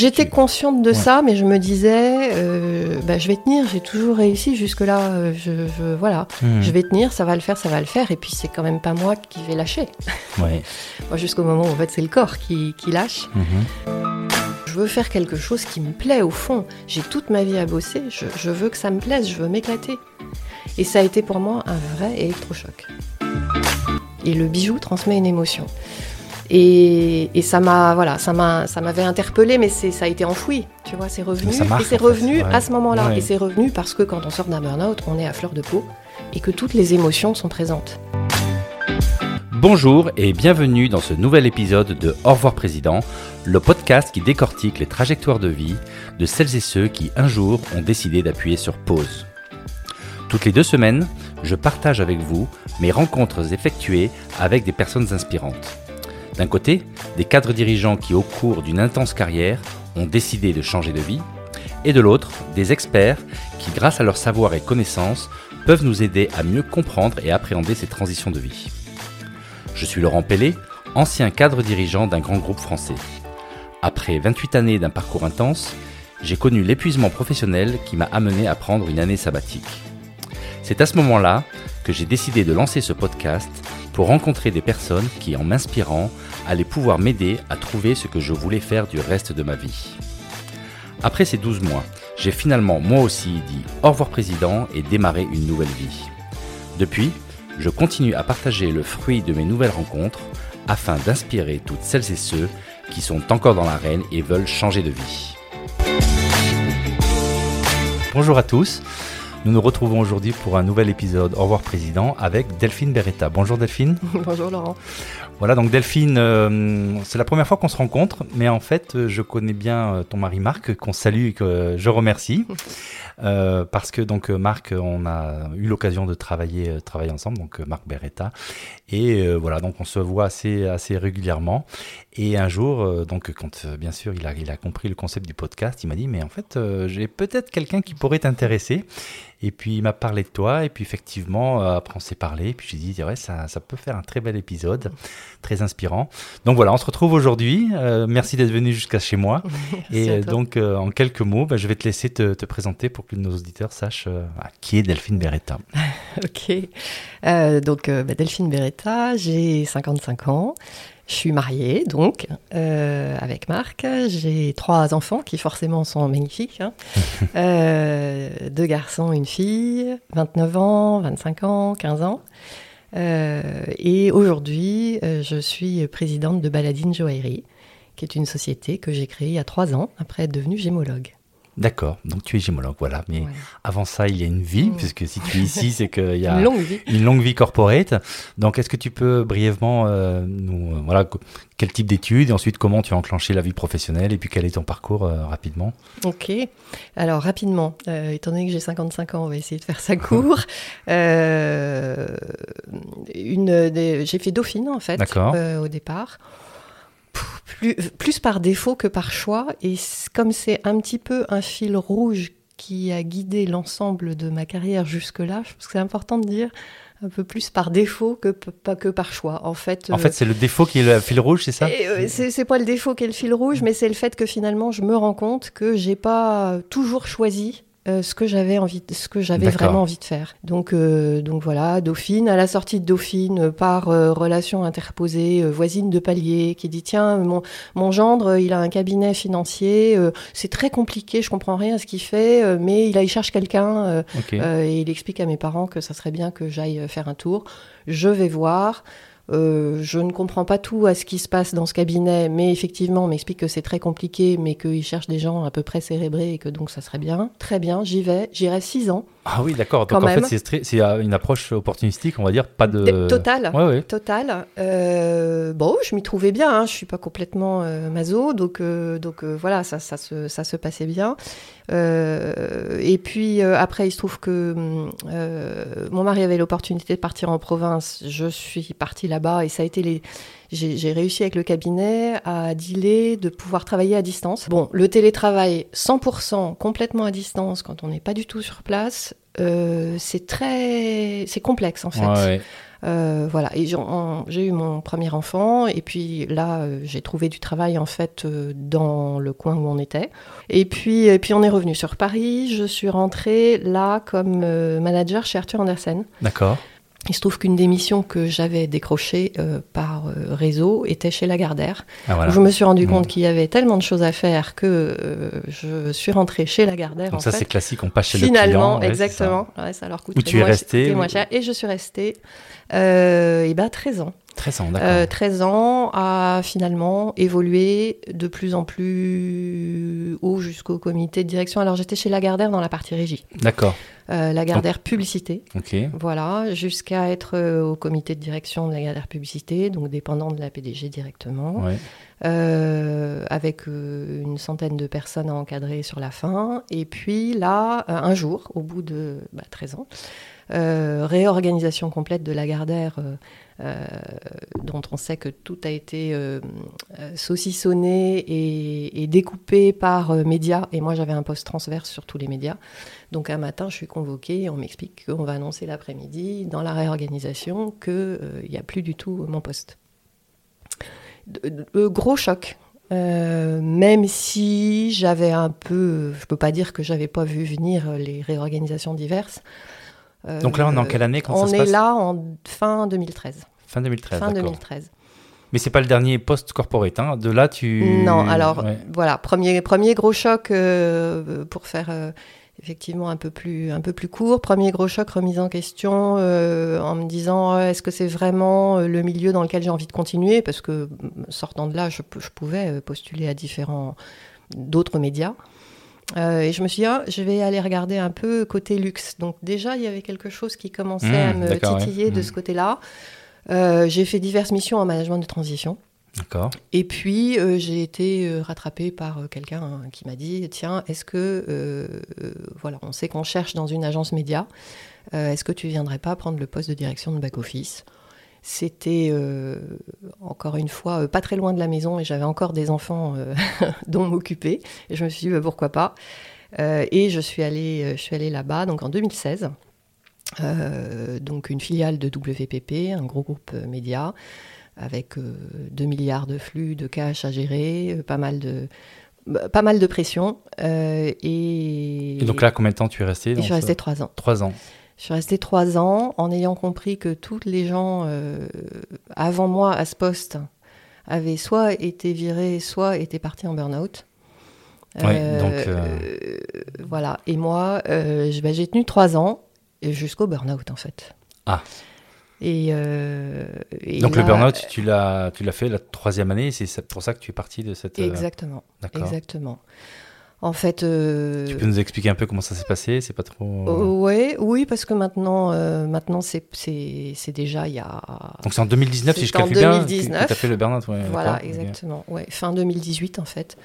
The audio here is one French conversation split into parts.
J'étais consciente de Ouais. ça, mais je me disais, euh, bah, je vais tenir, j'ai toujours réussi jusque-là, euh, je, je- voilà, Mhm. je vais tenir, ça va le faire, ça va le faire, et puis c'est quand même pas moi qui vais lâcher. Ouais. Moi, jusqu'au moment où en fait c'est le corps qui, qui lâche. Mhm. Je veux faire quelque chose qui me plaît au fond. J'ai toute ma vie à bosser, je, je veux que ça me plaise, je veux m'éclater. Et ça a été pour moi un vrai électrochoc. Et le bijou transmet une émotion. Et, et ça m'a, voilà, ça m'a, ça m'avait interpellé, mais c'est, ça a été enfoui, tu vois, c'est revenu. Ça marque, et c'est fait, revenu ouais. à ce moment-là. Ouais. Et c'est revenu parce que quand on sort d'un burn-out, on est à fleur de peau et que toutes les émotions sont présentes. Bonjour et bienvenue dans ce nouvel épisode de Au revoir Président, le podcast qui décortique les trajectoires de vie de celles et ceux qui un jour ont décidé d'appuyer sur pause. Toutes les deux semaines, je partage avec vous mes rencontres effectuées avec des personnes inspirantes. D'un côté, des cadres dirigeants qui au cours d'une intense carrière ont décidé de changer de vie, et de l'autre, des experts qui grâce à leur savoir et connaissances peuvent nous aider à mieux comprendre et appréhender ces transitions de vie. Je suis Laurent Pellet, ancien cadre dirigeant d'un grand groupe français. Après 28 années d'un parcours intense, j'ai connu l'épuisement professionnel qui m'a amené à prendre une année sabbatique. C'est à ce moment-là que j'ai décidé de lancer ce podcast pour rencontrer des personnes qui, en m'inspirant, allaient pouvoir m'aider à trouver ce que je voulais faire du reste de ma vie. Après ces 12 mois, j'ai finalement moi aussi dit au revoir président et démarré une nouvelle vie. Depuis, je continue à partager le fruit de mes nouvelles rencontres afin d'inspirer toutes celles et ceux qui sont encore dans l'arène et veulent changer de vie. Bonjour à tous, nous nous retrouvons aujourd'hui pour un nouvel épisode Au revoir Président avec Delphine Beretta. Bonjour Delphine. Bonjour Laurent. Voilà, donc Delphine, euh, c'est la première fois qu'on se rencontre, mais en fait, euh, je connais bien euh, ton mari Marc, qu'on salue et que je remercie. Euh, parce que donc Marc, on a eu l'occasion de travailler, travailler ensemble, donc Marc Beretta, et euh, voilà, donc on se voit assez, assez régulièrement. Et un jour, donc quand bien sûr il a, il a compris le concept du podcast, il m'a dit mais en fait j'ai peut-être quelqu'un qui pourrait t'intéresser. Et puis il m'a parlé de toi, et puis effectivement après on s'est parlé, et puis j'ai dit ouais ça, ça peut faire un très bel épisode, très inspirant. Donc voilà, on se retrouve aujourd'hui. Euh, merci d'être venu jusqu'à chez moi. Merci Et euh, donc, euh, en quelques mots, bah, je vais te laisser te, te présenter pour que nos auditeurs sachent euh, qui est Delphine Beretta. Ok. Donc, bah, Delphine Beretta, j'ai 55 ans. Je suis mariée, donc, euh, avec Marc. J'ai trois enfants qui, forcément, sont magnifiques. hein. Euh, deux garçons, une fille, 29 ans, 25 ans, 15 ans. Euh, et aujourd'hui, euh, je suis présidente de Baladine Joaillerie, qui est une société que j'ai créée il y a trois ans, après être devenue gémologue. D'accord, donc tu es gémologue, voilà. Mais avant ça, il y a une vie, puisque si tu es ici, c'est qu'il y a Une longue vie. une longue vie corporate. Donc, est-ce que tu peux brièvement euh, nous, euh, voilà, quel type d'études et ensuite comment tu as enclenché la vie professionnelle et puis quel est ton parcours euh, rapidement? Ok. Alors rapidement, étant donné que j'ai 55 ans, on va essayer de faire ça court. Une des- j'ai fait Dauphine en fait au départ. Plus, plus par défaut que par choix. Et comme c'est un petit peu un fil rouge qui a guidé l'ensemble de ma carrière jusque-là, je pense que c'est important de dire un peu plus par défaut que, pas que par choix. En fait, En euh, fait, c'est le défaut qui est le fil rouge, c'est ça euh, c'est pas le défaut qui est le fil rouge, mais c'est le fait que finalement je me rends compte que j'ai pas toujours choisi euh, ce que j'avais envie, ce que j'avais vraiment envie de faire. Donc, euh, donc voilà, Dauphine, à la sortie de Dauphine, euh, par euh, relation interposée, voisine de palier, qui dit tiens, mon, mon gendre, il a un cabinet financier, c'est très compliqué, je comprends rien à ce qu'il fait, mais il, a, il cherche quelqu'un. et il explique à mes parents que ça serait bien que j'aille faire un tour. Je vais voir. Euh, je ne comprends pas tout à ce qui se passe dans ce cabinet, mais effectivement, on m'explique que c'est très compliqué, mais qu'il cherche des gens à peu près cérébrés et que donc ça serait bien. Très bien, j'y vais. J'irai six ans. Ah oui, d'accord. Donc en même. fait, c'est euh, une approche opportunistique, on va dire, pas de. Total. Ouais, ouais. Total. Euh, bon, je m'y trouvais bien. Hein. Je suis pas complètement euh, maso, donc donc voilà, ça, ça se ça se passait bien. Et puis après, il se trouve que hum, mon mari avait l'opportunité de partir en province. Je suis partie là-bas et ça a été les. J'ai réussi avec le cabinet à dealer de pouvoir travailler à distance. Bon, le télétravail 100% complètement à distance quand on n'est pas du tout sur place, euh, c'est très, c'est complexe en fait. Ouais, ouais. Euh, voilà, et j'ai eu mon premier enfant, et puis là, euh, j'ai trouvé du travail en fait euh, dans le coin où on était. Et puis, et puis on est revenu sur Paris. Je suis rentrée là comme manager chez Arthur Andersen. D'accord. Il se trouve qu'une des missions que j'avais décrochées euh, par euh, réseau était chez Lagardère. Ah, voilà. Je me suis rendu Mhm. compte qu'il y avait tellement de choses à faire que euh, je suis rentrée chez Lagardère. Donc en ça, c'est classique, on passe chez Finalement, le client. ouais, c'est ça. exactement. Ouais, ça leur coûte Où tu es où- moins cher. Et je suis restée euh, eh ben, 13 ans. 13 ans, d'accord. Euh, 13 ans à finalement évoluer de plus en plus haut jusqu'au comité de direction. Alors j'étais chez Lagardère dans la partie régie. D'accord, Euh, Lagardère publicité. Voilà, jusqu'à être euh, au comité de direction de Lagardère publicité, donc dépendant de la PDG directement, Ouais. euh, avec euh, une centaine de personnes à encadrer sur la fin. Et puis là, un jour, au bout de bah, 13 ans, euh, réorganisation complète de Lagardère, euh, euh, dont on sait que tout a été euh, euh, saucissonné et, et découpé par euh, médias. Et moi, j'avais un poste transverse sur tous les médias. Donc un matin, je suis convoquée, on m'explique qu'on va annoncer l'après-midi dans la réorganisation qu'il n'y a plus du tout mon poste. De- de- euh, gros choc. Euh, même si j'avais un peu, je peux pas dire que j'avais pas vu venir les réorganisations diverses. Euh, Donc là, on est en quelle année quand On ça se est passe? là en fin 2013. Fin 2013, fin d'accord. 2013. Mais c'est pas le dernier post corporate, hein. De là, tu... Non, alors Ouais. voilà, premier, premier gros choc euh, pour faire euh, effectivement un peu, plus, un peu plus court. Premier gros choc, remise en question euh, en me disant est-ce que c'est vraiment le milieu dans lequel j'ai envie de continuer? Parce que mm, sortant de là, je, pouvais postuler à différents d'autres médias. Euh, et je me suis dit, ah, je vais aller regarder un peu côté luxe. Donc déjà, il y avait quelque chose qui commençait Mmh, à me ouais. titiller de Mmh. ce côté-là. Euh, j'ai fait diverses missions en management de transition. D'accord. Et puis, euh, j'ai été euh, rattrapée par euh, quelqu'un hein, qui m'a dit Tiens, est-ce que. voilà, on sait qu'on cherche dans une agence média. Est-ce que tu viendrais pas prendre le poste de direction de back-office C'était, encore une fois, pas très loin de la maison et j'avais encore des enfants dont m'occuper. Et je me suis dit bah, Pourquoi pas? Et je suis allée, je suis allée là-bas, donc en 2016. Euh, donc une filiale de WPP, un gros groupe euh, média avec euh, 2 milliards de flux de cash à gérer, euh, pas mal de, bah, pas mal de pression. euh, et, Et donc là, combien de temps tu es resté je suis restée trois ans. Trois ans. Je suis restée trois ans en ayant compris que tous les gens avant moi à ce poste avaient soit été virés, soit étaient partis en burn-out. Ouais, donc, Voilà. Et moi, bah, j'ai tenu trois ans et jusqu'au burn-out en fait. Ah. Et, euh, et Donc le burn-out, tu l'as, tu l'as fait la troisième année, c'est pour ça que tu es parti de cette. euh, Exactement. D'accord. Exactement. En fait, euh, Tu peux nous expliquer un peu comment ça s'est passé C'est pas trop. euh, ouais, oui, parce que maintenant, euh, maintenant c'est, déjà il y a. Donc c'est en 2019, si je en calcule bien, que- 2019. que tu as fait le burn-out. ouais, voilà, exactement. Ouais, fin 2018 en fait.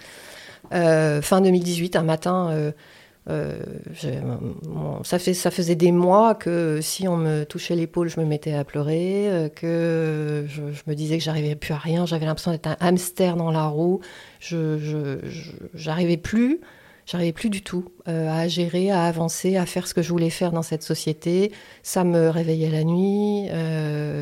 Fin 2018, un matin, euh, ça, faisait des mois que si on me touchait l'épaule, je me mettais à pleurer, euh, que je, me disais que j'arrivais plus à rien, j'avais l'impression d'être un hamster dans la roue, je, j'arrivais plus. J'arrivais plus du tout euh, à gérer, à avancer, à faire ce que je voulais faire dans cette société. Ça me réveillait la nuit.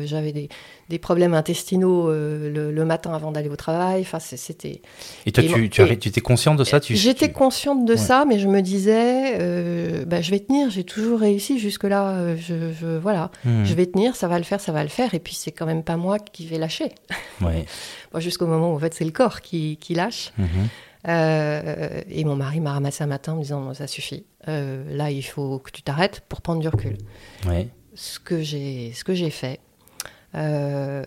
J'avais des, des problèmes intestinaux euh, le, le matin avant d'aller au travail. Enfin, c'était. Et toi, Et tu, tu, et- étais conscient de ça J'étais tu- consciente de Ouais. ça, mais je me disais, euh, bah, je vais tenir. J'ai toujours réussi jusque là. euh, je, je- voilà, Hmm, je vais tenir. Ça va le faire, ça va le faire. Et puis c'est quand même pas moi qui vais lâcher. ouais, Jusqu'au moment où en fait c'est le corps qui, qui lâche. mhm. Euh, et mon mari m'a ramassé un matin en me disant ça suffit. Euh, là, il faut que tu t'arrêtes pour prendre du recul. Ouais. Ce que j'ai, ce que j'ai fait. Euh,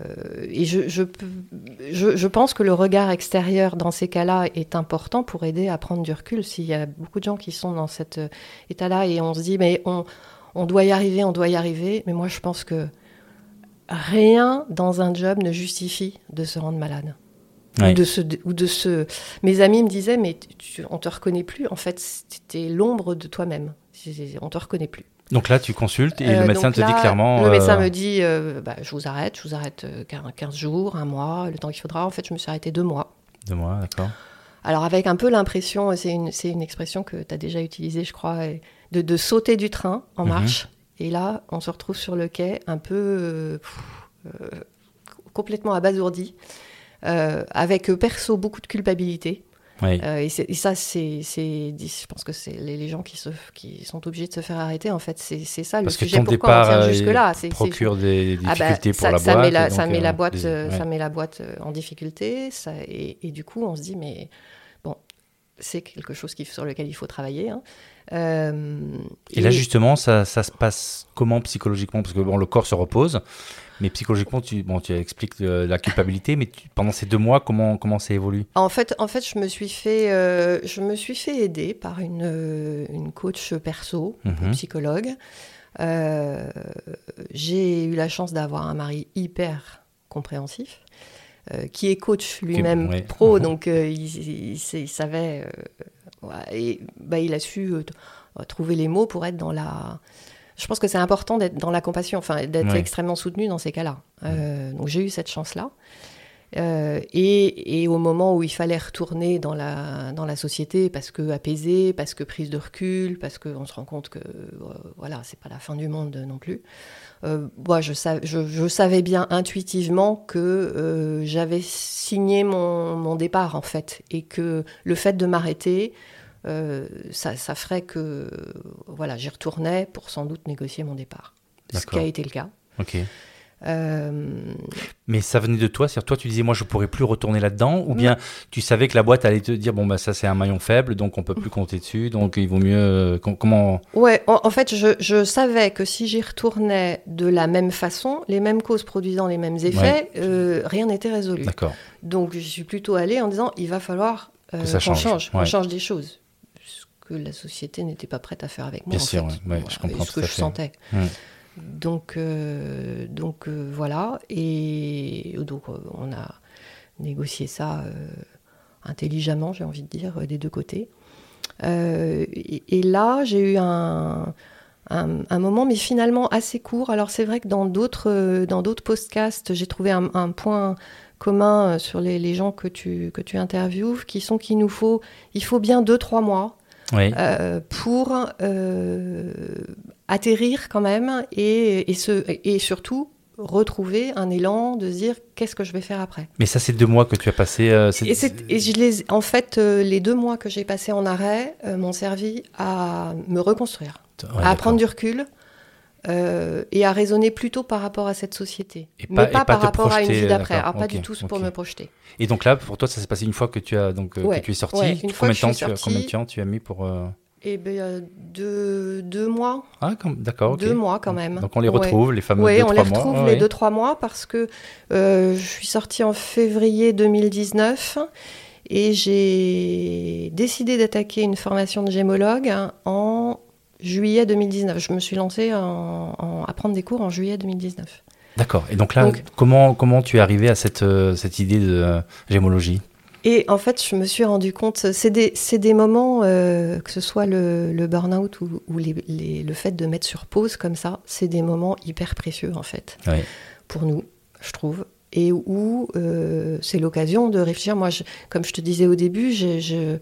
et je, je, je, je pense que le regard extérieur dans ces cas-là est important pour aider à prendre du recul. S'il y a beaucoup de gens qui sont dans cet euh, état-là et on se dit mais on, on doit y arriver, on doit y arriver. Mais moi, je pense que rien dans un job ne justifie de se rendre malade. Ou de se, ou de se... Mes amis me disaient, mais tu, on te reconnaît plus. En fait, c'était l'ombre de toi-même. On te reconnaît plus. Donc là, tu consultes et Euh, le médecin donc te dit clairement. Le médecin euh, me dit, euh, bah, je vous arrête, je vous arrête euh, 15 jours, un mois, le temps qu'il faudra. En fait, je me suis arrêtée deux mois. De moi, d'accord. Alors avec un peu l'impression, c'est une, une expression que tu as déjà utilisée, je crois, de, de sauter du train en Mhm. marche Et là, on se retrouve sur le quai un peu euh, euh, complètement abasourdi, euh, avec perso beaucoup de culpabilité. Oui. Euh, et, ça, c'est, je pense que c'est les, les gens qui, se, qui sont obligés de se faire arrêter. En fait, c'est, ça le Parce que sujet. ton Pourquoi départ on tient euh, jusque là C'est, procure des Ah bah, difficultés pour ça, la boîte. met la, ça met la boîte, des- euh, ouais. ça met la boîte en difficulté. Ça, et, et du coup, on se dit mais c'est quelque chose qui, sur lequel il faut travailler. hein. Euh, Et là, justement, ça, ça se passe comment psychologiquement? Parce que bon, le corps se repose, mais psychologiquement, tu, bon, tu expliques euh, la culpabilité, mais tu- pendant ces deux mois, comment, comment ça évolue? En fait, en fait, je me suis fait, euh, je me suis fait aider par une, une coach perso, Mhm. psychologue. Euh, j'ai eu la chance d'avoir un mari hyper compréhensif, qui est coach lui-même ouais. pro, donc euh, il, il sait- il savait, euh, ouais, et bah, il a su euh, trouver les mots pour être dans la. Je pense que c'est important d'être dans la compassion, enfin d'être Ouais. extrêmement soutenu dans ces cas-là. Euh, donc j'ai eu cette chance-là. Euh, et, et au moment où il fallait retourner dans la, dans la société, parce que apaisé, parce que prise de recul, parce qu'on se rend compte que euh, voilà, c'est pas la fin du monde non plus. Euh, moi, je, sav- je, je savais bien intuitivement que euh, j'avais signé mon, mon départ en fait, et que le fait de m'arrêter, ça, ça ferait que voilà, j'y retournais pour sans doute négocier mon départ. Ce qui a été le cas. Ok. Euh, Mais ça venait de toi C'est-à-dire, toi, tu disais, moi, je pourrais plus retourner là-dedans Ou bien tu savais que la boîte allait te dire, bon, bah, ça, c'est un maillon faible, donc on peut plus compter dessus, donc il vaut mieux. euh, com- comment. Ouais, en, en fait, je, je savais que si j'y retournais de la même façon, les mêmes causes produisant les mêmes effets, euh, rien n'était résolu. D'accord. Donc, je suis plutôt allée en disant, il va falloir euh, qu'on change, ouais. change des choses. Ce que la société n'était pas prête à faire avec moi. Bien en sûr, fait. ouais, je comprends et ce tout que à je fait. sentais. Mm. Donc, euh, donc euh, voilà. Et donc, euh, on a négocié ça intelligemment, j'ai envie de dire, des deux côtés. Et, là, j'ai eu un, moment, mais finalement assez court. Alors, c'est vrai que dans d'autres, dans d'autres podcasts, j'ai trouvé un, point commun sur les, les gens que tu, que tu interviews, qui sont qu'il nous faut, il faut bien deux, trois mois Oui. euh, pour euh, atterrir quand même et, et, se, et surtout retrouver un élan de se dire qu'est-ce que je vais faire après? Mais ça, c'est deux mois que tu as passé. euh, Et, et je les, en fait, euh, les deux mois que j'ai passés en arrêt euh, m'ont servi à me reconstruire, Ouais, à prendre du recul euh, et à raisonner plutôt par rapport à cette société, Et mais pas- et pas, pas par rapport à une vie d'après. d'accord, Alors pas du tout pour me projeter. Et donc là, pour toi, ça s'est passé une fois que tu as donc euh, Ouais, que tu es sorti. ouais, combien, temps tu as, combien de sortie- temps tu as mis pour euh, ben euh, deux, deux mois, Ah, d'accord. deux mois quand même. Donc on les Ouais. retrouve, les fameux Oui, deux, on trois les mois. retrouve les deux trois mois parce que euh, je suis sortie en février 2019 et j'ai décidé d'attaquer une formation de gémologue hein, en juillet 2019. Je me suis lancée en- en- à prendre des cours en juillet 2019. D'accord. Et donc là, Donc- comment, comment tu es arrivé à cette, euh, cette idée de euh, gémologie? Et en fait, je me suis rendu compte, c'est des, des moments, euh, que ce soit le, le burn-out ou, ou les- les- le fait de mettre sur pause comme ça, c'est des moments hyper précieux en fait. Oui. pour nous, je trouve. Et où euh, c'est l'occasion de réfléchir. Moi, je- comme je te disais au début, je-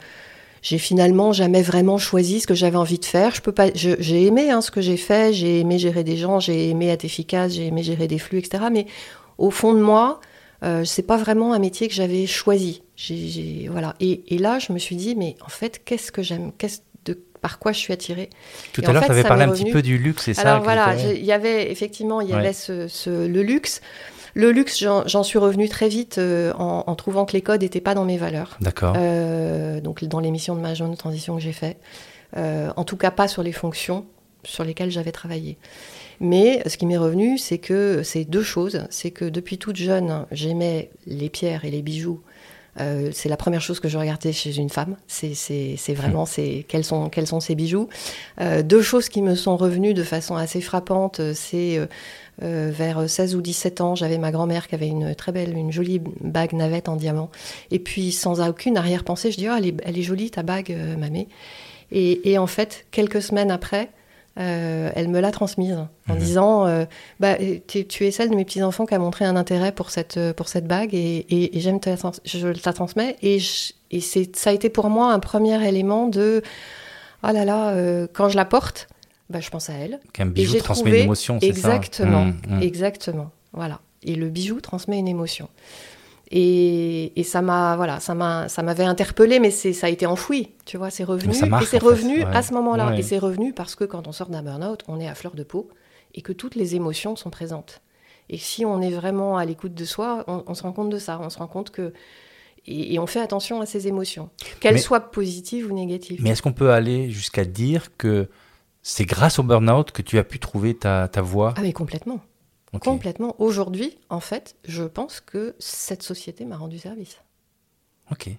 j'ai finalement jamais vraiment choisi ce que j'avais envie de faire. Je peux pas. J'ai aimé hein, ce que j'ai fait. J'ai aimé gérer des gens. J'ai aimé être efficace. J'ai aimé gérer des flux, etc. Mais au fond de moi, euh, c'est pas vraiment un métier que j'avais choisi. Voilà. Et, et là, je me suis dit, mais en fait, qu'est-ce que j'aime Qu'est-ce de par quoi je suis attirée? Tout Et à l'heure, tu avais parlé un petit peu du luxe, c'est ça Alors voilà, il y avait effectivement, il y Ouais. avait ce, ce- le luxe. Le luxe, j'en suis revenue très vite euh, en, en trouvant que les codes n'étaient pas dans mes valeurs. D'accord. Euh, donc dans l'émission de management de transition que j'ai fait, Euh, en tout cas pas sur les fonctions sur lesquelles j'avais travaillé. Mais ce qui m'est revenu, c'est que c'est deux choses. C'est que depuis toute jeune, j'aimais les pierres et les bijoux. Euh, c'est la première chose que je regardais chez une femme. C'est vraiment c'est quels sont quels sont ces bijoux. Euh, deux choses qui me sont revenues de façon assez frappante, c'est euh, vers 16 ou 17 ans, j'avais ma grand-mère qui avait une très belle, une jolie bague navette en diamant. Et puis, sans aucune arrière-pensée, je dis, oh, elle, est, elle est jolie ta bague, euh, mamie. Et, et en fait, quelques semaines après, euh, elle me l'a transmise en Mhm. disant, euh, bah, tu, tu es celle de mes petits-enfants qui a montré un intérêt pour cette, pour cette bague et, et- et j'aime je la transmets. Et, je- et c'est, ça a été pour moi un premier élément de, oh là là, euh, quand je la porte, bah, je pense à elle. Qu'un bijou transmet trouvé- une émotion, c'est ça Exactement, Mmh, mmh. exactement. Voilà. Et le bijou transmet une émotion. Et, et ça m'a, voilà, ça m'a, ça m'avait interpellé, mais c'est, ça a été enfoui, tu vois, c'est revenu. ça et c'est fait, revenu ouais. à ce moment-là. Ouais. Et c'est revenu parce que quand on sort d'un burn-out, on est à fleur de peau et que toutes les émotions sont présentes. Et si on est vraiment à l'écoute de soi, on, on se rend compte de ça. On se rend compte que et, et on fait attention à ces émotions, qu'elles Mais- soient positives ou négatives. Mais est-ce qu'on peut aller jusqu'à dire que c'est grâce au burn-out que tu as pu trouver ta, ta voie Ah mais complètement. Complètement. Aujourd'hui, en fait, je pense que cette société m'a rendu service. Ok.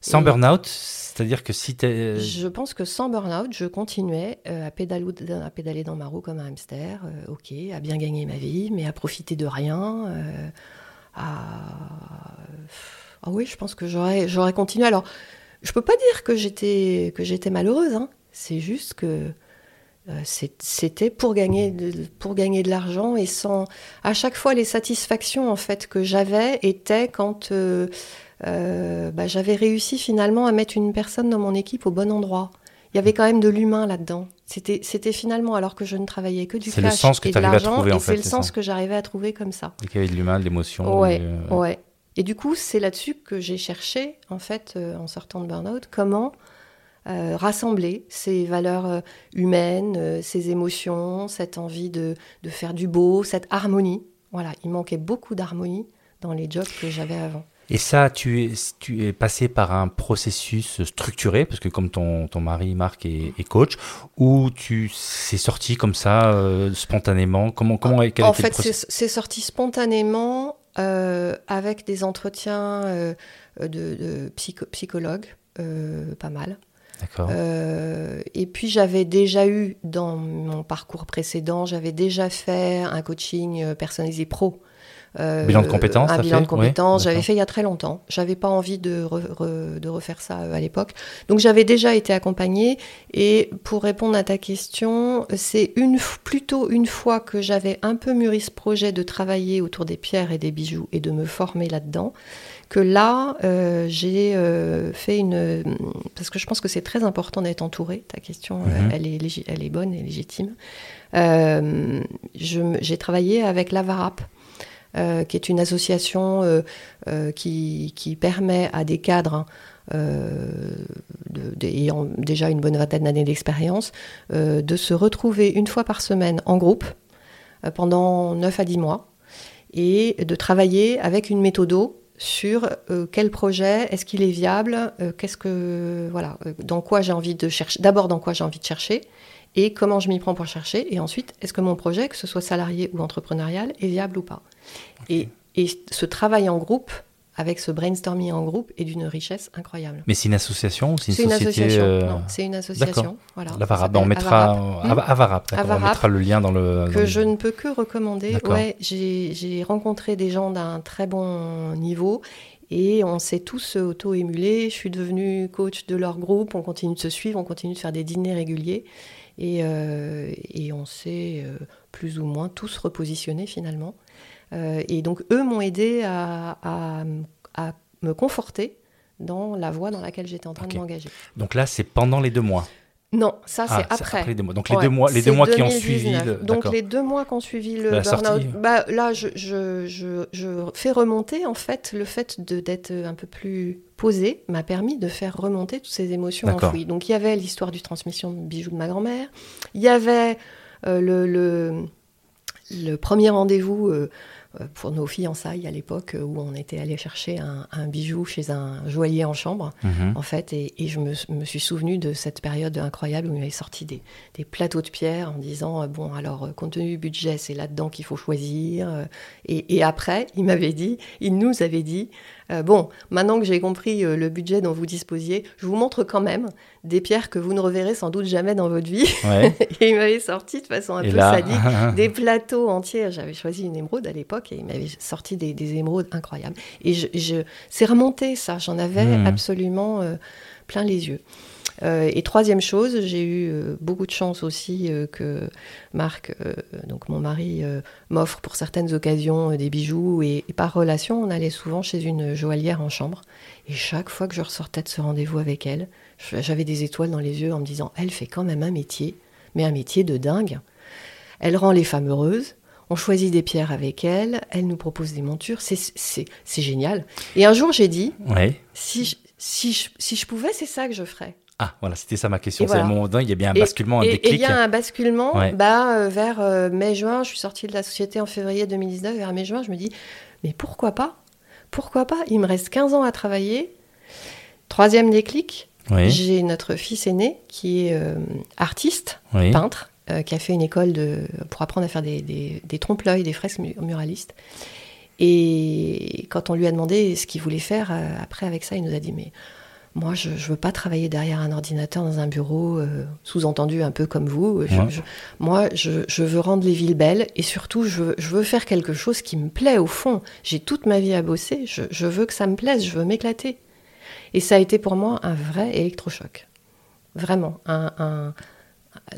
Sans Et- burn-out, c'est-à-dire que si tu es... Je pense que sans burn-out, je continuais euh, à, pédaler dans ma roue comme un hamster, euh, ok, à bien gagner ma vie, mais à profiter de rien, euh, à... Ah oui, je pense que j'aurais, j'aurais continué. Alors, je peux pas dire que j'étais, que j'étais malheureuse, hein. c'est juste que euh, c'était pour gagner, de, pour gagner de l'argent et sans... À chaque fois, les satisfactions en fait que j'avais étaient quand... euh, euh, bah, j'avais réussi finalement à mettre une personne dans mon équipe au bon endroit. Il y avait quand même de l'humain là-dedans. C'était, c'était finalement, alors que je ne travaillais que du C'est le cash sens que et de l'argent, et c'est le sens ça. que j'arrivais à trouver comme ça. qu'il y avait de l'humain, de l'émotion. Ouais, et, euh, ouais. Et du coup, c'est là-dessus que j'ai cherché, en fait, euh, en sortant de burn-out, comment euh, rassembler ces valeurs euh, humaines, euh, ces émotions, cette envie de, de faire du beau, cette harmonie. Voilà, il manquait beaucoup d'harmonie dans les jobs que j'avais avant. Et ça, tu es, tu es passé par un processus structuré, parce que comme ton, ton mari Marc est, est coach, ou tu c'est sorti comme ça euh, spontanément? Comment comment quel en fait, c'est sorti spontanément euh, avec des entretiens euh, de, de psycho- psychologues, pas mal. Euh, et puis j'avais déjà eu dans mon parcours précédent, j'avais déjà fait un coaching euh, personnalisé pro. Euh, Bilan de compétences, Un bilan fait de compétences, j'avais fait il y a très longtemps. J'avais pas envie de, re- re- de refaire ça euh, à l'époque. Donc j'avais déjà été accompagnée. Et pour répondre à ta question, c'est une, plutôt une fois que j'avais un peu mûri ce projet de travailler autour des pierres et des bijoux et de me former là-dedans, que là, euh, j'ai euh, fait une... Parce que je pense que c'est très important d'être entouré. Ta question, euh, Mhm. elle, est elle est bonne et légitime. J'ai travaillé avec l'Avarap, euh, qui est une association euh, euh, qui, permet à des cadres de- ayant déjà une bonne vingtaine d'années d'expérience de se retrouver une fois par semaine en groupe pendant 9 à 10 mois et de travailler avec une méthodo sur quel projet, est-ce qu'il est viable, qu'est-ce que voilà, dans quoi j'ai envie de chercher, d'abord dans quoi j'ai envie de chercher et comment je m'y prends pour chercher et ensuite est-ce que mon projet, que ce soit salarié ou entrepreneurial, est viable ou pas. Et, et ce travail en groupe avec ce brainstorming en groupe est d'une richesse incroyable. Mais c'est une association ou c'est une C'est une société association. euh, Non, c'est une association. Voilà. L'Avarap. Ça Ben, on mettra Avarap. Ava- Avarap, on Avarap, mettra le lien dans le. que je ne peux que recommander. D'accord. Ouais, j'ai j'ai rencontré des gens d'un très bon niveau et on s'est tous auto-émulés. Je suis devenue coach de leur groupe. On continue de se suivre, on continue de faire des dîners réguliers et, euh, et on s'est euh, plus ou moins tous repositionnés finalement. Euh, et donc eux m'ont aidé à, à- à me conforter dans la voie dans laquelle j'étais en train de m'engager. Donc là, c'est pendant les deux mois. Non, ça c'est Ah, après. les deux mois. Donc les Ouais, deux mois, les c'est deux mois qui ont 2019. suivi. Le... Donc les deux mois qui ont suivi le burn-out, bah, là je, je, je, je fais remonter en fait le fait d'être un peu plus posé m'a permis de faire remonter toutes ces émotions enfouies. Donc il y avait l'histoire du transmission de bijoux de ma grand-mère, il y avait euh, le, le, le premier rendez-vous euh, pour nos fiançailles à l'époque euh, où on était allé chercher un, un bijou chez un joaillier en chambre Mhm. en fait, et, et je me, me suis souvenu de cette période incroyable où il avait sorti des, des plateaux de pierre en disant euh, bon alors euh, compte tenu du budget c'est là-dedans qu'il faut choisir euh, et, et après il m'avait dit il nous avait dit euh, bon maintenant que j'ai compris euh, le budget dont vous disposiez je vous montre quand même des pierres que vous ne reverrez sans doute jamais dans votre vie Ouais. et il m'avait sorti de façon un Et peu là, sadique des plateaux entiers. J'avais choisi une émeraude à l'époque et il m'avait sorti des, des émeraudes incroyables. Et je, je- c'est remonté ça, j'en avais Mhm. absolument euh, plein les yeux. Euh, et troisième chose, j'ai eu euh, beaucoup de chance aussi euh, que Marc, donc mon mari, m'offre pour certaines occasions des bijoux. Et, et par relation, on allait souvent chez une joaillière en chambre. Et chaque fois que je ressortais de ce rendez-vous avec elle, j'avais des étoiles dans les yeux en me disant, elle fait quand même un métier mais un métier de dingue. Elle rend les femmes heureuses. On choisit des pierres avec elle. Elle nous propose des montures. C'est- génial. Et un jour, j'ai dit, Ouais. si je, si je, si je pouvais, c'est ça que je ferais. Ah, voilà, c'était ça ma question. C'est voilà. moment il y a bien un Et- basculement, un et et il déclic. y a un basculement Ouais. bah, euh, vers euh, mai-juin. Je suis sortie de la société en février 2019. Vers mai-juin, je me dis, mais pourquoi pas? Pourquoi pas? Il me reste 15 ans à travailler. Troisième déclic, Oui, j'ai notre fils aîné qui est euh, artiste, oui. peintre, qui a fait une école de, pour apprendre à faire des, des, des trompe-l'œil, des fresques mu- muralistes. Et quand on lui a demandé ce qu'il voulait faire euh, après avec ça, il nous a dit Mais moi, je ne veux pas travailler derrière un ordinateur dans un bureau, euh, sous-entendu un peu comme vous. Je- Ouais. je- moi, je, je veux rendre les villes belles et surtout, je, veux- je veux faire quelque chose qui me plaît au fond. J'ai toute ma vie à bosser, je, je veux que ça me plaise, je veux m'éclater. Et ça a été pour moi un vrai électrochoc. Vraiment. Un, un-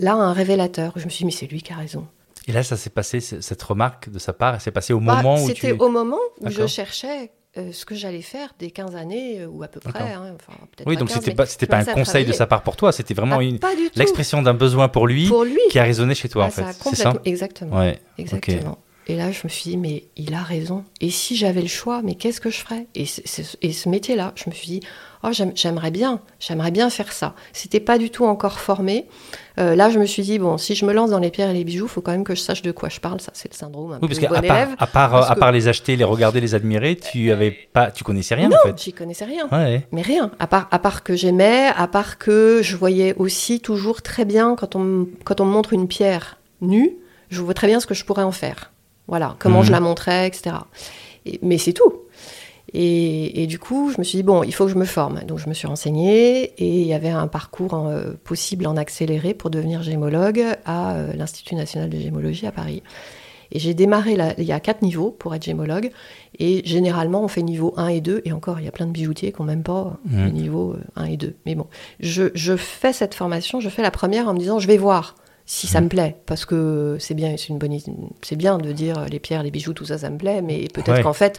là, un révélateur. Je me suis dit, mais c'est lui qui a raison. Et là, ça s'est passé, cette remarque de sa part, elle s'est passée au Bah, moment où tu... C'était au moment où je cherchais euh, ce que j'allais faire des 15 années, euh, ou à peu près. Hein, enfin, Oui, donc 15, c'était pas, pas un conseil de sa part pour toi, c'était vraiment Ah, une... L'expression d'un besoin pour lui Pour lui. qui a résonné chez toi, Ah, en fait. ça a C'est ça Exactement. Ouais. Exactement. Et là, je me suis dit, mais il a raison. Et si j'avais le choix, mais qu'est-ce que je ferais? Et, et ce métier-là, je me suis dit, oh, j'aime- j'aimerais bien, j'aimerais bien faire ça. C'était pas du tout encore formé. Euh, là, je me suis dit, bon, si je me lance dans les pierres et les bijoux, il faut quand même que je sache de quoi je parle. Ça, c'est le syndrome un Oui, parce peu bon part, élève. à, part, parce à que- part les acheter, les regarder, les admirer, tu avais pas, tu connaissais rien, non, en fait. j'y connaissais rien. Ouais. Mais rien, à part, à part que j'aimais, à part que je voyais aussi toujours très bien quand on, me- quand on me montre une pierre nue, je vois très bien ce que je pourrais en faire. Voilà, comment Mhm. je la montrais, etc. Et- mais c'est tout. Et, et du coup, je me suis dit, bon, il faut que je me forme. Donc je me suis renseignée et il y avait un parcours en, euh, possible en accéléré pour devenir gémologue à euh, l'Institut national de gémologie à Paris. Et j'ai démarré, là, il y a quatre niveaux pour être gémologue. Et généralement, on fait niveau 1 et 2. Et encore, il y a plein de bijoutiers qui n'ont même pas Mhm. le niveau euh, 1 et 2. Mais bon, je, je fais cette formation, je fais la première en me disant, je vais voir si ça me plaît. Parce que c'est bien, c'est une bonne, c'est bien de dire euh, les pierres, les bijoux, tout ça, ça me plaît. Mais peut-être Ouais. qu'en fait,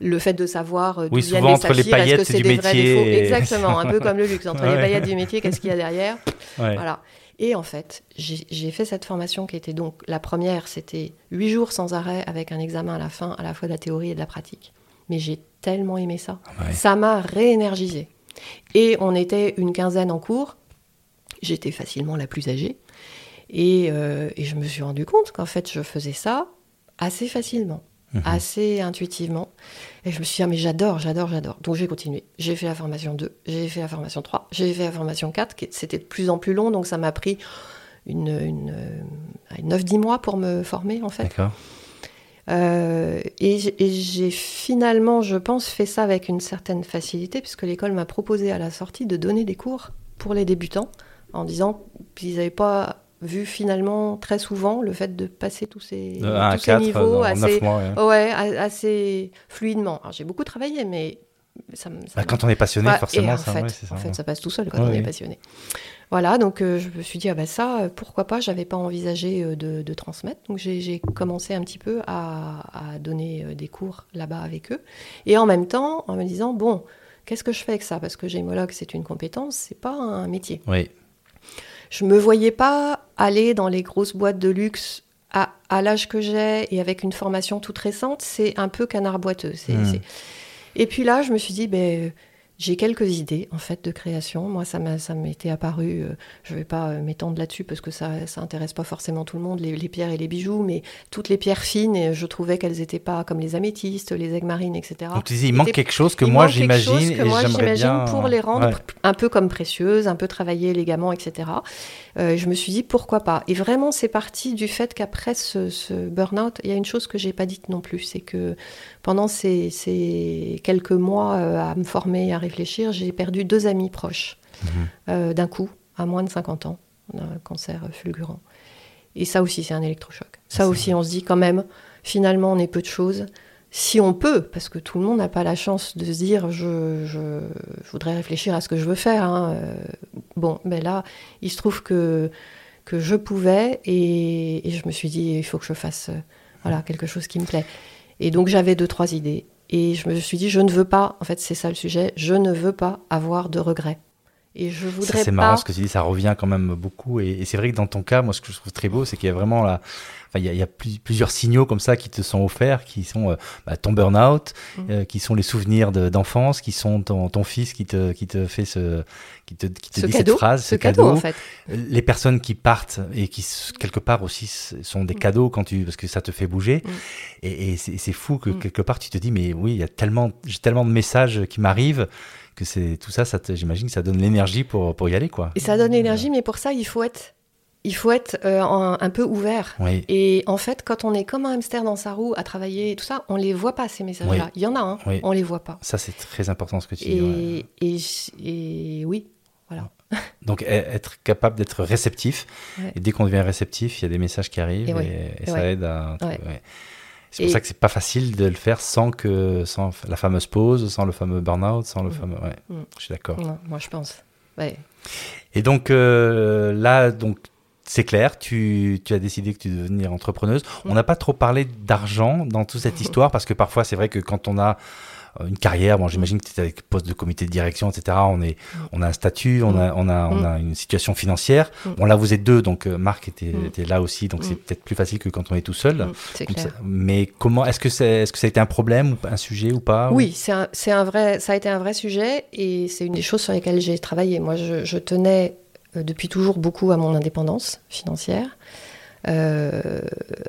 le fait de savoir euh, d'où Oui, viennent les saphirs, est-ce que c'est des vrais, et- Exactement, un peu comme le luxe. Entre Ouais. les paillettes du métier, qu'est-ce qu'il y a derrière Ouais. voilà. Et en fait, j'ai j'ai fait cette formation qui était donc la première, c'était huit jours sans arrêt avec un examen à la fin, à la fois de la théorie et de la pratique. Mais j'ai tellement aimé ça. Ouais. Ça m'a réénergisé. Et on était une quinzaine en cours. J'étais facilement la plus âgée. Et, euh, et je me suis rendu compte qu'en fait, je faisais ça assez facilement, Mhm. assez intuitivement. Et je me suis dit, ah, mais j'adore, j'adore, j'adore. Donc j'ai continué. J'ai fait la formation 2, j'ai fait la formation 3, j'ai fait la formation 4, qui- c'était de plus en plus long, donc ça m'a pris une, une, euh, 9-10 mois pour me former, en fait. D'accord. Euh, et j'ai finalement, je pense, fait ça avec une certaine facilité, puisque l'école m'a proposé à la sortie de donner des cours pour les débutants, en disant qu'ils n'avaient pas vu finalement très souvent le fait de passer tous ces, De 1 à tous ces 4 niveaux assez, 9 mois. ouais. assez fluidement. Alors, j'ai beaucoup travaillé, mais ça ça Bah, quand on est passionné, forcément, en ça, fait, ouais, c'est ça. en fait, ça passe tout seul quand Ouais, on est passionné. Voilà, donc euh, je me suis dit, ah bah ça, euh, pourquoi pas, j'avais pas envisagé euh, de, de transmettre. Donc j'ai j'ai commencé un petit peu à, à donner euh, des cours là-bas avec eux. Et en même temps, en me disant, bon, qu'est-ce que je fais avec ça? Parce que gémologue, c'est une compétence, c'est pas un métier. Oui. Je me voyais pas aller dans les grosses boîtes de luxe à, à l'âge que j'ai et avec une formation toute récente, c'est un peu canard boiteux. c'est- Hmm. Et puis là, je me suis dit, ben, j'ai quelques idées en fait de création. Moi, ça m'était apparu. euh, je vais pas euh, m'étendre là-dessus parce que ça, ça intéresse pas forcément tout le monde, les, les pierres et les bijoux, mais toutes les pierres fines, et je trouvais qu'elles étaient pas comme les améthystes, les aigues marines, etc. Donc tu disais, il manque quelque chose que moi j'imagine et j'aimerais bien. pour les rendre Ouais. un peu comme précieuses, un peu travailler élégamment, etc. Euh, je me suis dit pourquoi pas? Et vraiment, c'est parti du fait qu'après ce, ce burn-out, il y a une chose que j'ai pas dite non plus, c'est que pendant ces, ces quelques mois euh, à me former, à réfléchir, j'ai perdu deux amis proches Mhm. euh, d'un coup, à moins de 50 ans, d'un cancer fulgurant. Et ça aussi, c'est un électrochoc. Ça aussi, on se dit quand même, finalement, on est peu de choses. Si on peut, parce que tout le monde n'a pas la chance de se dire je, je, je voudrais réfléchir à ce que je veux faire. hein, euh, Bon, mais là, il se trouve que, que je pouvais et, et je me suis dit il faut que je fasse euh, voilà, quelque chose qui me plaît. Et donc j'avais deux, trois idées. Et je me suis dit je ne veux pas, en fait c'est ça le sujet, je ne veux pas avoir de regrets. Et je voudrais c'est pas. marrant ce que tu dis, ça revient quand même beaucoup. Et, et c'est vrai que dans ton cas, moi, ce que je trouve très beau, c'est qu'il y a vraiment la. Enfin, il y a, il y a plus- plusieurs signaux comme ça qui te sont offerts, qui sont euh, bah, ton burn-out, Mm. euh, qui sont les souvenirs de- d'enfance, qui sont ton, ton fils qui te, qui te fait ce. qui te, qui te ce dit cadeau, cette phrase, ce ce cadeau, cadeau. en fait. Les personnes qui partent et qui, quelque part aussi, sont des Mm. cadeaux quand tu. parce que ça te fait bouger. Mm. Et, et c'est fou que quelque part, tu te dis, mais oui, il y a tellement, j'ai tellement de messages qui m'arrivent que c'est tout ça, ça j'imagine que ça donne l'énergie pour, pour y aller, quoi. Et ça donne l'énergie, mais pour ça, il faut être, il faut être euh, un peu ouvert. Oui. Et en fait, quand on est comme un hamster dans sa roue à travailler et tout ça, on les voit pas ces messages-là. Oui. Il y en a, hein, Oui. on les voit pas. Ça, c'est très important ce que tu dis. ouais. Et, et, oui, voilà. Donc, e- être capable d'être réceptif. Ouais. Et dès qu'on devient réceptif, il y a des messages qui arrivent Et et, ouais. et ça aide à. C'est pour Et- ça que c'est pas facile de le faire sans que sans la fameuse pause, sans le fameux burn-out, sans le Mm. fameux. Ouais, Mm. je suis d'accord. Moi, je pense. Ouais. Et donc euh, là, donc c'est clair, tu, tu as décidé que tu devais devenir entrepreneuse. On n'a pas trop parlé d'argent dans toute cette histoire parce que parfois c'est vrai que quand on a une carrière, bon j'imagine que tu es avec poste de comité de direction, etc. On est, on a un statut, on a, on a, on a une situation financière. Mm. Bon là vous êtes deux, donc euh, Marc était, Mm. était là aussi, donc Mm. c'est peut-être plus facile que quand on est tout seul. Mm, C'est clair. ça. Mais comment est-ce que c'est est-ce que ça a été un problème un sujet ou pas Oui, c'est un, c'est un vrai, ça a été un vrai sujet et c'est une des choses sur lesquelles j'ai travaillé. Moi, je, je tenais euh, depuis toujours beaucoup à mon indépendance financière. Euh,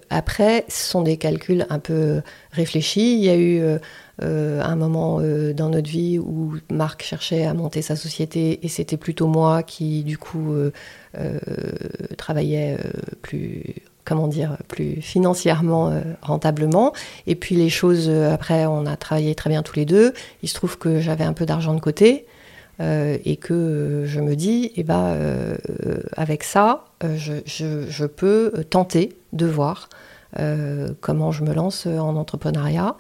après, ce sont des calculs un peu réfléchis. Il y a eu euh, euh, un moment euh, dans notre vie où Marc cherchait à monter sa société et c'était plutôt moi qui, du coup, euh, travaillait euh, plus comment dire, plus financièrement rentablement. Et puis les choses, après, on a travaillé très bien tous les deux. Il se trouve que j'avais un peu d'argent de côté et que je me dis, eh ben, avec ça, je, peux tenter de voir comment je me lance en entrepreneuriat.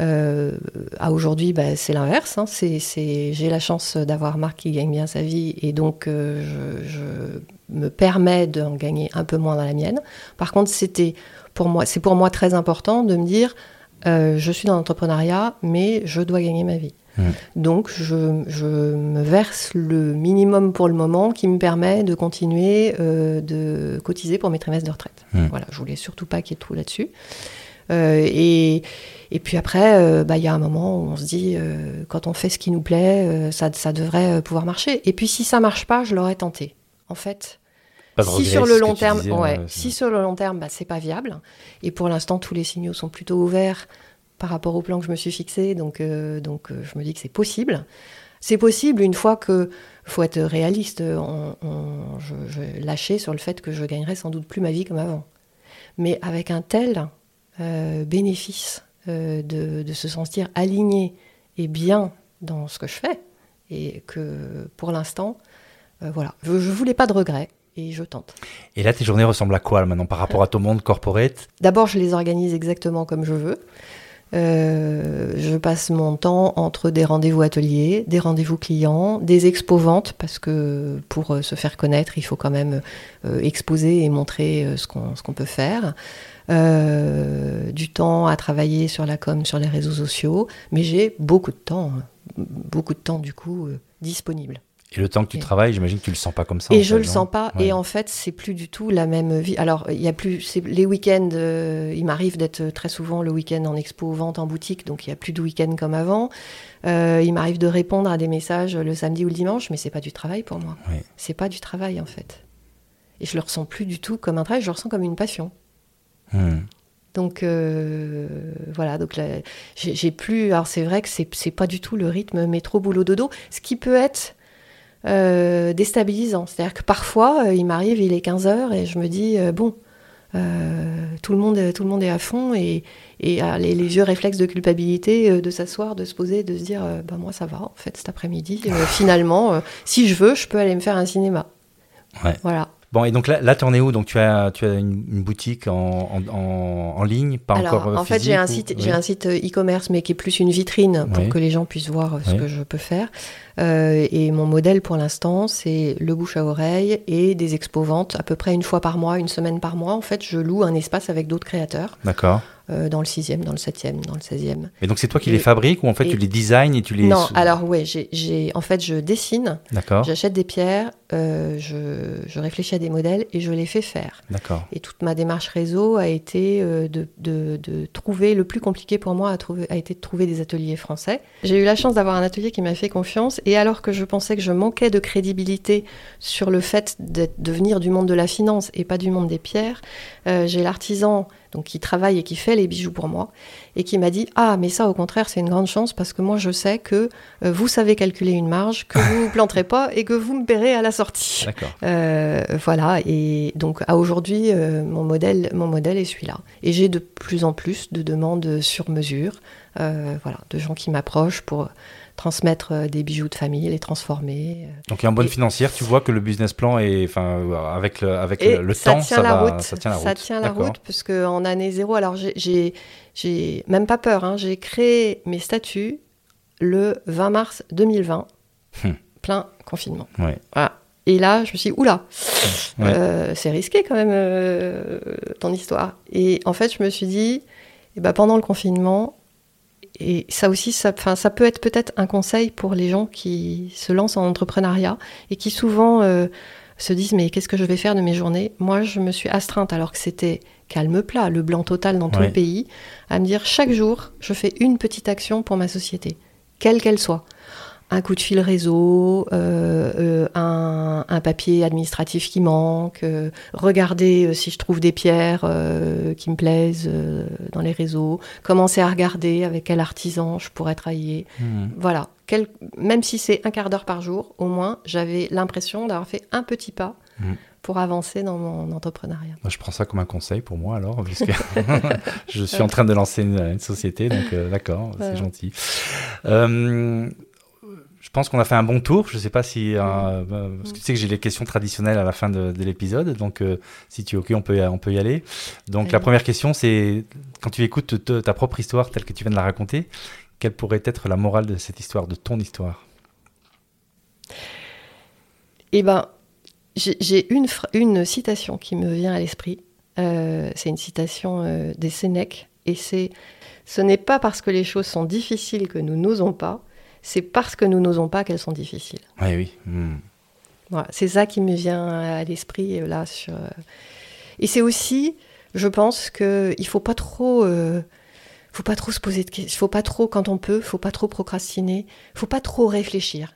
Euh, à aujourd'hui, bah, c'est l'inverse. hein. J'ai la chance d'avoir Marc qui gagne bien sa vie et donc euh, je, je me permets d'en gagner un peu moins dans la mienne. Par contre, c'était pour moi, c'est pour moi très important de me dire, euh, je suis dans l'entrepreneuriat, mais je dois gagner ma vie. Mm. Donc, je, je me verse le minimum pour le moment qui me permet de continuer euh, de cotiser pour mes trimestres de retraite. Mm. Voilà, je voulais surtout pas qu'il y ait de trou là-dessus. Euh, et, et puis après, euh, bah, il y a un moment où on se dit, euh, quand on fait ce qui nous plaît, ça, ça devrait pouvoir marcher. Et puis si ça marche pas, je l'aurais tenté. En fait, si sur le long terme, disais, ouais, si sur le long terme, bah, c'est pas viable. Et pour l'instant, tous les signaux sont plutôt ouverts par rapport au plan que je me suis fixé. Donc, euh, donc euh, je me dis que c'est possible. C'est possible une fois que faut être réaliste. On, on- je, je lâchais sur le fait que je gagnerais sans doute plus ma vie comme avant. Mais avec un tel euh, bénéfice euh, de, de se sentir aligné et bien dans ce que je fais, et que pour l'instant, euh, voilà, je, je voulais pas de regrets et je tente. Et là, tes journées ressemblent à quoi maintenant par rapport à ton monde corporate? D'abord, je les organise exactement comme je veux. Euh, je passe mon temps entre des rendez-vous ateliers, des rendez-vous clients, des expos ventes, parce que pour euh, se faire connaître, il faut quand même euh, exposer et montrer euh, ce qu'on qu'on peut faire. Euh, du temps à travailler sur la com, sur les réseaux sociaux, mais j'ai beaucoup de temps, beaucoup de temps du coup disponible. Et le temps que tu travailles, j'imagine que tu le sens pas comme ça. Et je fait, le non sens pas. Ouais. Et en fait, c'est plus du tout la même vie. Alors, il y a plus. Les week-ends, euh, il m'arrive d'être très souvent le week-end en expo, vente en boutique, donc il y a plus de week-end comme avant. Euh, il m'arrive de répondre à des messages le samedi ou le dimanche, mais c'est pas du travail pour moi. Ouais. C'est pas du travail en fait. Et je le ressens plus du tout comme un travail. Je le ressens comme une passion. Hmm. Donc euh, voilà, donc j'ai plus. Alors c'est vrai que c'est pas du tout le rythme métro boulot dodo, ce qui peut être euh, déstabilisant. C'est-à-dire que parfois euh, il m'arrive, il est 15 heures et je me dis euh, bon, tout le monde tout le monde est à fond et, et ah, les, les vieux réflexes de culpabilité de s'asseoir, de se poser, de se dire bah moi ça va en fait cet après-midi. finalement, si je veux, je peux aller me faire un cinéma. Ouais. Voilà. Bon, et donc là, là tu en es où? Donc tu as, tu as une, une boutique en, en, en, ligne, pas Alors, encore euh, en fait, j'ai un site, ou- j'ai oui. un site euh, e-commerce, mais qui est plus une vitrine pour Oui. que les gens puissent voir euh, ce Oui. que je peux faire. Euh, et mon modèle pour l'instant, c'est le bouche à oreille et des expos ventes à peu près une fois par mois, une semaine par mois. En fait, je loue un espace avec d'autres créateurs D'accord. Euh, dans le 6e, dans le 7e, dans le 16e. Et donc c'est toi qui Et- les fabriques ou en fait et- tu les designs et tu les... Non, alors ouais, j'ai, en fait, je dessine, D'accord, j'achète des pierres, euh, je, je réfléchis à des modèles et je les fais faire. d'accord. Et toute ma démarche réseau a été euh, de, de- de trouver, le plus compliqué pour moi a, trouvé- a été de trouver des ateliers français. J'ai eu la chance d'avoir un atelier qui m'a fait confiance et alors que je pensais que je manquais de crédibilité sur le fait d'être- de venir du monde de la finance et pas du monde des pierres, euh, j'ai l'artisan donc qui travaille et qui fait les bijoux pour moi et qui m'a dit ah mais ça au contraire c'est une grande chance parce que moi je sais que euh, vous savez calculer une marge que vous ne planterez pas et que vous me paierez à la sortie. D'accord. Euh, voilà, et donc à aujourd'hui, euh, mon, modèle, mon modèle est celui-là. Et j'ai de plus en plus de demandes sur mesure, euh, voilà, de gens qui m'approchent pour transmettre des bijoux de famille, les transformer. Donc en bonne Et- financière, tu vois que le business plan est, enfin, avec le, avec Et le, ça temps, tient ça, la va, route. ça tient la route. Ça tient la route, parce qu'en année zéro, alors j'ai- j'ai même pas peur, hein, j'ai créé mes statuts le 20 mars 2020, Hmm. plein confinement. Ouais. Voilà. Et là, je me suis dit, oula, Ouais. euh, c'est risqué quand même euh, ton histoire. Et en fait, je me suis dit, eh ben, pendant le confinement, et ça aussi, ça, ça peut être peut-être un conseil pour les gens qui se lancent en entrepreneuriat et qui souvent euh, se disent, mais qu'est-ce que je vais faire de mes journées? Moi, je me suis astreinte, alors que c'était calme plat, le blanc total dans tout Ouais. le pays, à me dire, chaque jour, je fais une petite action pour ma société, quelle qu'elle soit un coup de fil réseau, euh, euh, un, un papier administratif qui manque, euh, regarder euh, si je trouve des pierres qui me plaisent dans les réseaux, commencer à regarder avec quel artisan je pourrais travailler. Hmm. Voilà, Quel- même si c'est un quart d'heure par jour, au moins j'avais l'impression d'avoir fait un petit pas Mhm. Pour avancer dans mon entrepreneuriat. Je prends ça comme un conseil pour moi alors, puisque je suis en train de lancer une, une société, donc euh, d'accord, Voilà. c'est gentil. Euh, je pense qu'on a fait un bon tour. Je ne sais pas si, euh, euh, parce que tu sais que j'ai les questions traditionnelles à la fin de, de l'épisode, donc euh, si tu es ok, on peut, y- on peut y aller. Donc la première question, c'est quand tu écoutes te- ta propre histoire telle que tu viens de la raconter, quelle pourrait être la morale de cette histoire, de ton histoire? Eh ben, j'ai une, une citation qui me vient à l'esprit. Euh, c'est une citation euh, des Sénèques. Et c'est Ce n'est pas parce que les choses sont difficiles que nous n'osons pas, c'est parce que nous n'osons pas qu'elles sont difficiles. Oui, oui. Hmm. Voilà, c'est ça qui me vient à l'esprit euh, là. Sur, euh, Et c'est aussi, je pense qu'il ne faut pas trop. euh, faut pas trop se poser de questions. Il faut pas trop, quand on peut, faut pas trop procrastiner. faut pas trop réfléchir.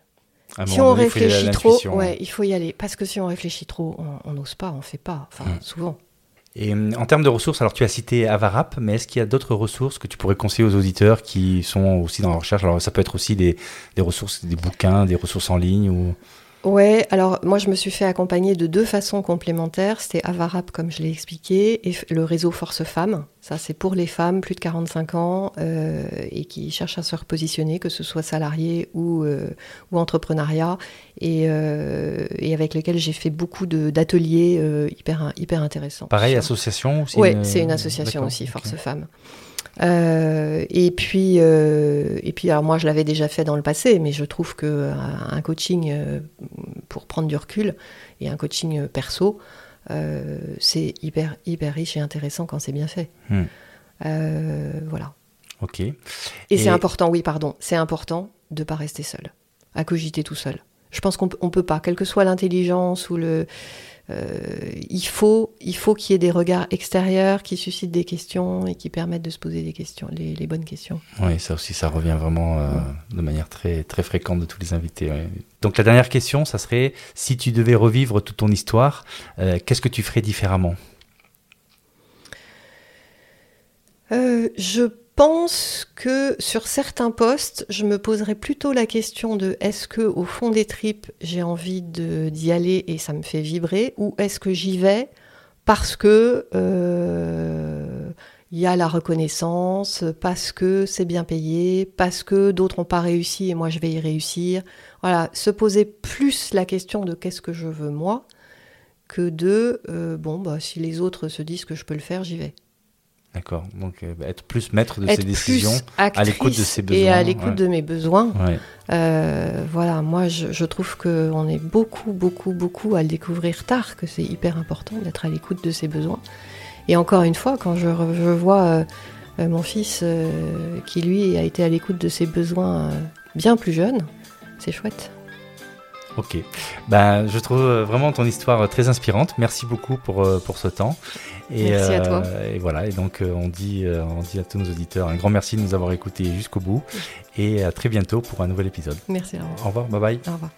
À Si on donné, réfléchit trop, ouais, il faut y aller. Parce que si on réfléchit trop, on- n'ose pas, on fait pas. Enfin, Mm. souvent. Et hum, en termes de ressources, alors tu as cité Avarap, mais est-ce qu'il y a d'autres ressources que tu pourrais conseiller aux auditeurs qui sont aussi dans la recherche? Alors ça peut être aussi des, des ressources, des bouquins, des ressources en ligne ou... Ouais, alors moi je me suis fait accompagner de deux façons complémentaires. C'était Avarap, comme je l'ai expliqué, et le réseau Force Femmes. Ça, c'est pour les femmes plus de 45 ans euh, et qui cherchent à se repositionner, que ce soit salarié ou, euh, ou entrepreneuriat, et, euh, et avec lesquels j'ai fait beaucoup d'ateliers euh, hyper, hyper intéressants. Pareil, association aussi Oui, c'est une association aussi. Force Femmes. Euh, et puis, euh, et puis, alors moi, je l'avais déjà fait dans le passé, mais je trouve que euh, un coaching pour prendre du recul et un coaching perso, euh, c'est hyper, hyper riche et intéressant quand c'est bien fait. Hmm. Voilà. Ok. Et, Et- c'est important, oui, pardon, c'est important de pas rester seul, à cogiter tout seul. Je pense qu'on peut- pas, quelle que soit l'intelligence ou le, il faut, il faut qu'il y ait des regards extérieurs qui suscitent des questions et qui permettent de se poser des questions, les, les bonnes questions. Oui, ça aussi, ça revient vraiment euh, de manière très, très fréquente de tous les invités. ouais. Donc la dernière question, ça serait, si tu devais revivre toute ton histoire, euh, qu'est-ce que tu ferais différemment? Euh, je pense que sur certains postes, je me poserais plutôt la question de est-ce que au fond des tripes, j'ai envie d'y aller et ça me fait vibrer, ou est-ce que j'y vais parce que euh, il y a la reconnaissance, parce que c'est bien payé, parce que d'autres n'ont pas réussi et moi je vais y réussir? Voilà, se poser plus la question de qu'est-ce que je veux moi que de euh, bon bah si les autres se disent que je peux le faire, j'y vais. D'accord. Donc euh, être plus maître de être ses décisions. actrice l'écoute de ses et à besoins, l'écoute ouais. de mes besoins. Ouais. Euh, voilà, moi je, je trouve qu'on est beaucoup, beaucoup, beaucoup à le découvrir tard, que c'est hyper important d'être à l'écoute de ses besoins. Et encore une fois, quand je, je vois euh, mon fils, qui lui a été à l'écoute de ses besoins bien plus jeune, c'est chouette. Ok. Ben, je trouve vraiment ton histoire très inspirante. Merci beaucoup pour, pour ce temps. Et, merci à toi. Et voilà. Et donc, on dit, on dit à tous nos auditeurs un grand merci de nous avoir écoutés jusqu'au bout. Et à très bientôt pour un nouvel épisode. Merci. Au revoir. Bye bye. Au revoir.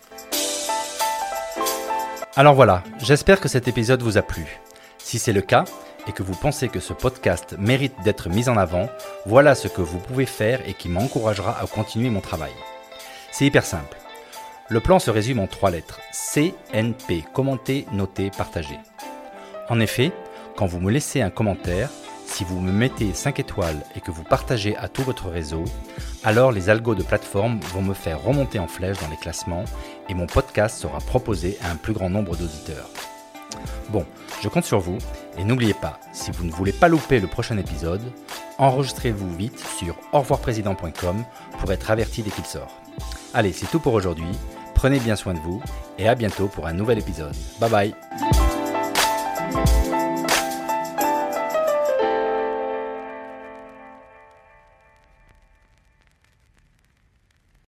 Alors voilà, j'espère que cet épisode vous a plu. Si c'est le cas et que vous pensez que ce podcast mérite d'être mis en avant, voilà ce que vous pouvez faire et qui m'encouragera à continuer mon travail. C'est hyper simple. Le plan se résume en trois lettres. CNP, commenter, noter, partager. En effet, quand vous me laissez un commentaire, si vous me mettez 5 étoiles et que vous partagez à tout votre réseau, alors les algos de plateforme vont me faire remonter en flèche dans les classements et mon podcast sera proposé à un plus grand nombre d'auditeurs. Bon, je compte sur vous et n'oubliez pas, si vous ne voulez pas louper le prochain épisode, enregistrez-vous vite sur revoirprésident.com pour être averti dès qu'il sort. Allez, c'est tout pour aujourd'hui. Prenez bien soin de vous et à bientôt pour un nouvel épisode. Bye bye